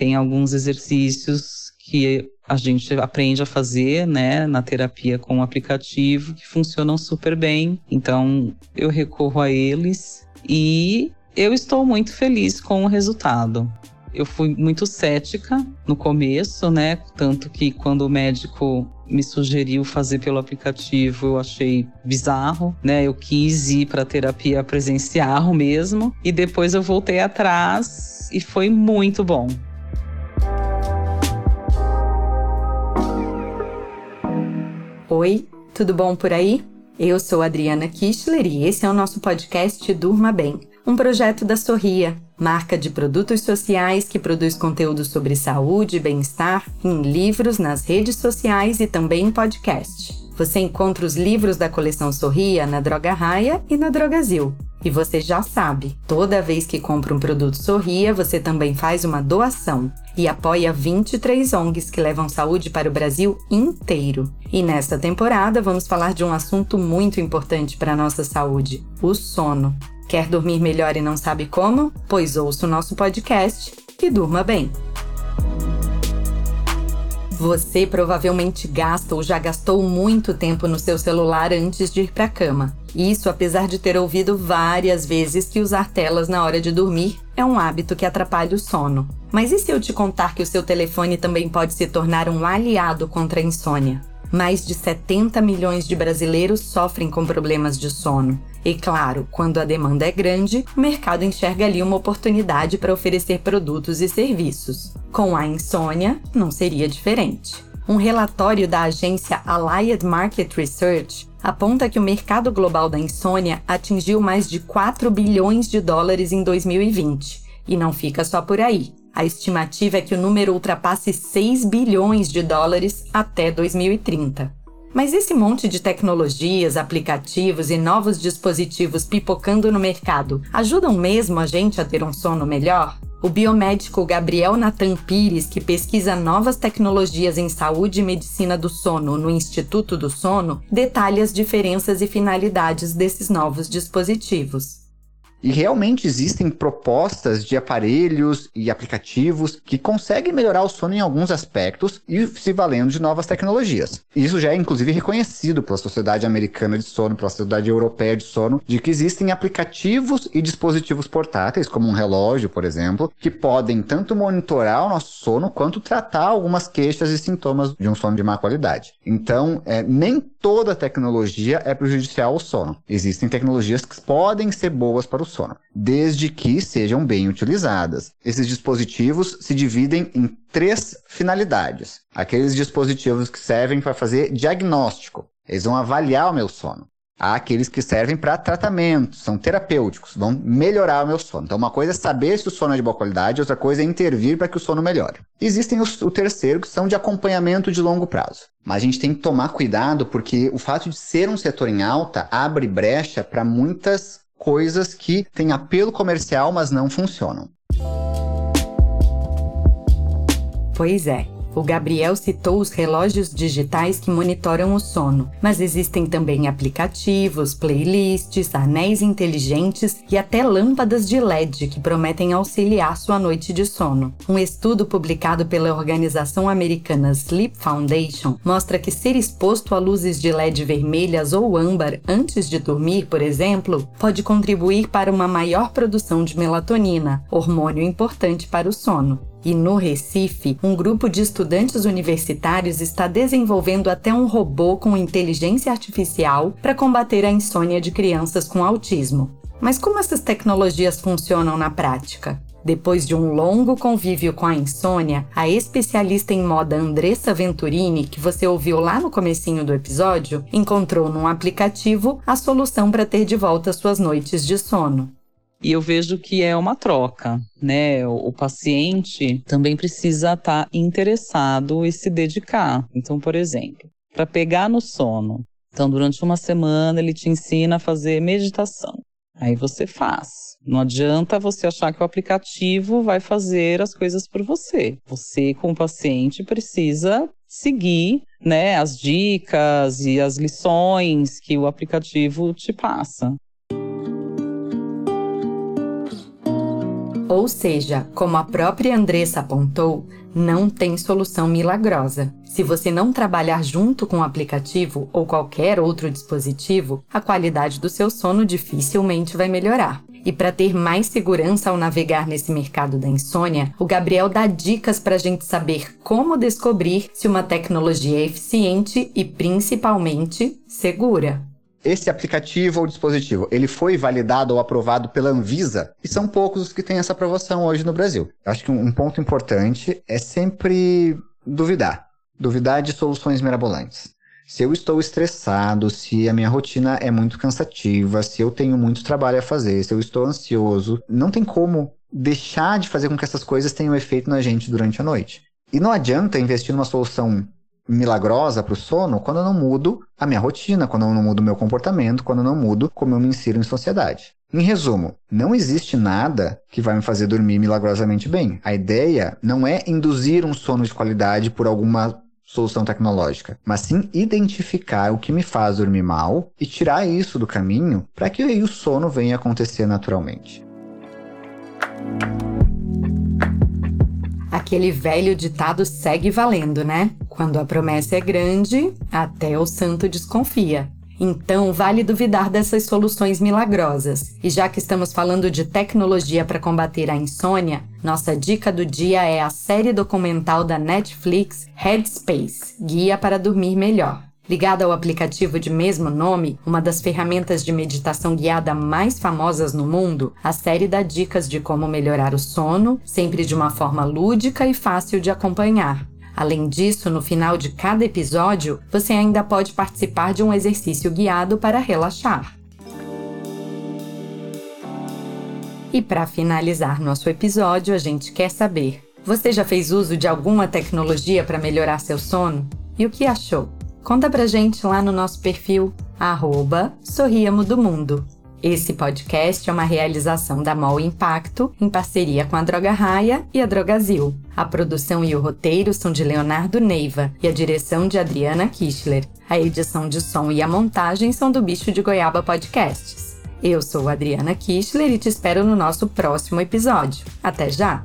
tem alguns exercícios que a gente aprende a fazer, né, na terapia com o aplicativo que funcionam super bem. Então, eu recorro a eles e eu estou muito feliz com o resultado. Eu fui muito cética no começo, né? Tanto que quando o médico me sugeriu fazer pelo aplicativo, eu achei bizarro, né? Eu quis ir para terapia presencial mesmo, e depois eu voltei atrás e foi muito bom. Oi, tudo bom por aí? Eu sou Adriana Kistler e esse é o nosso podcast Durma Bem, um projeto da Sorria, marca de produtos sociais que produz conteúdo sobre saúde e bem-estar em livros, nas redes sociais e também em podcast. Você encontra os livros da coleção Sorria na Droga Raia e na Drogazil. E você já sabe, toda vez que compra um produto Sorria, você também faz uma doação e apoia 23 ONGs que levam saúde para o Brasil inteiro. E nesta temporada vamos falar de um assunto muito importante para a nossa saúde: o sono. Quer dormir melhor e não sabe como? Pois ouça o nosso podcast e durma bem. Você provavelmente gasta ou já gastou muito tempo no seu celular antes de ir para a cama. Isso apesar de ter ouvido várias vezes que usar telas na hora de dormir é um hábito que atrapalha o sono. Mas e se eu te contar que o seu telefone também pode se tornar um aliado contra a insônia? Mais de 70 milhões de brasileiros sofrem com problemas de sono. E claro, quando a demanda é grande, o mercado enxerga ali uma oportunidade para oferecer produtos e serviços. Com a insônia, não seria diferente. Um relatório da agência Allied Market Research aponta que o mercado global da insônia atingiu mais de 4 bilhões de dólares em 2020. E não fica só por aí. A estimativa é que o número ultrapasse 6 bilhões de dólares até 2030. Mas esse monte de tecnologias, aplicativos e novos dispositivos pipocando no mercado ajudam mesmo a gente a ter um sono melhor? O biomédico Gabriel Nathan Pires, que pesquisa novas tecnologias em saúde e medicina do sono no Instituto do Sono, detalha as diferenças e finalidades desses novos dispositivos. E realmente existem propostas de aparelhos e aplicativos que conseguem melhorar o sono em alguns aspectos e se valendo de novas tecnologias. Isso já é inclusive reconhecido pela Sociedade Americana de Sono, pela Sociedade Europeia de Sono, de que existem aplicativos e dispositivos portáteis, como um relógio, por exemplo, que podem tanto monitorar o nosso sono quanto tratar algumas queixas e sintomas de um sono de má qualidade. Então, é, nem toda tecnologia é prejudicial ao sono. Existem tecnologias que podem ser boas para o sono, desde que sejam bem utilizadas. Esses dispositivos se dividem em três finalidades. Aqueles dispositivos que servem para fazer diagnóstico. Eles vão avaliar o meu sono. Há aqueles que servem para tratamento, são terapêuticos, vão melhorar o meu sono. Então, uma coisa é saber se o sono é de boa qualidade, outra coisa é intervir para que o sono melhore. Existem os, o terceiro, que são de acompanhamento de longo prazo. Mas a gente tem que tomar cuidado porque o fato de ser um setor em alta abre brecha para muitas coisas que têm apelo comercial, mas não funcionam. Pois é. O Gabriel citou os relógios digitais que monitoram o sono, mas existem também aplicativos, playlists, anéis inteligentes e até lâmpadas de LED que prometem auxiliar sua noite de sono. Um estudo publicado pela organização americana Sleep Foundation mostra que ser exposto a luzes de LED vermelhas ou âmbar antes de dormir, por exemplo, pode contribuir para uma maior produção de melatonina, hormônio importante para o sono. E no Recife, um grupo de estudantes universitários está desenvolvendo até um robô com inteligência artificial para combater a insônia de crianças com autismo. Mas como essas tecnologias funcionam na prática? Depois de um longo convívio com a insônia, a especialista em moda Andressa Venturini, que você ouviu lá no comecinho do episódio, encontrou num aplicativo a solução para ter de volta suas noites de sono. E eu vejo que é uma troca, né? O, paciente também precisa estar tá interessado e se dedicar. Então, por exemplo, para pegar no sono. Então, durante uma semana, ele te ensina a fazer meditação. Aí você faz. Não adianta você achar que o aplicativo vai fazer as coisas por você. Você, como paciente, precisa seguir né, as dicas e as lições que o aplicativo te passa. Ou seja, como a própria Andressa apontou, não tem solução milagrosa. Se você não trabalhar junto com o aplicativo ou qualquer outro dispositivo, a qualidade do seu sono dificilmente vai melhorar. E para ter mais segurança ao navegar nesse mercado da insônia, o Gabriel dá dicas para a gente saber como descobrir se uma tecnologia é eficiente e principalmente segura. Esse aplicativo ou dispositivo, ele foi validado ou aprovado pela Anvisa? E são poucos os que têm essa aprovação hoje no Brasil. Eu acho que um ponto importante é sempre duvidar. Duvidar de soluções mirabolantes. Se eu estou estressado, se a minha rotina é muito cansativa, se eu tenho muito trabalho a fazer, se eu estou ansioso, não tem como deixar de fazer com que essas coisas tenham efeito na gente durante a noite. E não adianta investir numa solução milagrosa para o sono quando eu não mudo a minha rotina, quando eu não mudo o meu comportamento, quando eu não mudo como eu me insiro em sociedade. Em resumo, não existe nada que vai me fazer dormir milagrosamente bem. A ideia não é induzir um sono de qualidade por alguma solução tecnológica, mas sim identificar o que me faz dormir mal e tirar isso do caminho para que o sono venha acontecer naturalmente. Aquele velho ditado segue valendo, né? Quando a promessa é grande, até o santo desconfia. Então, vale duvidar dessas soluções milagrosas. E já que estamos falando de tecnologia para combater a insônia, nossa dica do dia é a série documental da Netflix Headspace Guia para Dormir Melhor. Ligada ao aplicativo de mesmo nome, uma das ferramentas de meditação guiada mais famosas no mundo, a série dá dicas de como melhorar o sono, sempre de uma forma lúdica e fácil de acompanhar. Além disso, no final de cada episódio, você ainda pode participar de um exercício guiado para relaxar. E para finalizar nosso episódio, a gente quer saber: você já fez uso de alguma tecnologia para melhorar seu sono? E o que achou? Conta pra gente lá no nosso perfil, arroba Sorriamo do Mundo. Esse podcast é uma realização da MOL Impacto, em parceria com a Droga Raia e a Drogazil. A produção e o roteiro são de Leonardo Neiva e a direção de Adriana Kischler. A edição de som e a montagem são do Bicho de Goiaba Podcasts. Eu sou Adriana Kischler e te espero no nosso próximo episódio. Até já!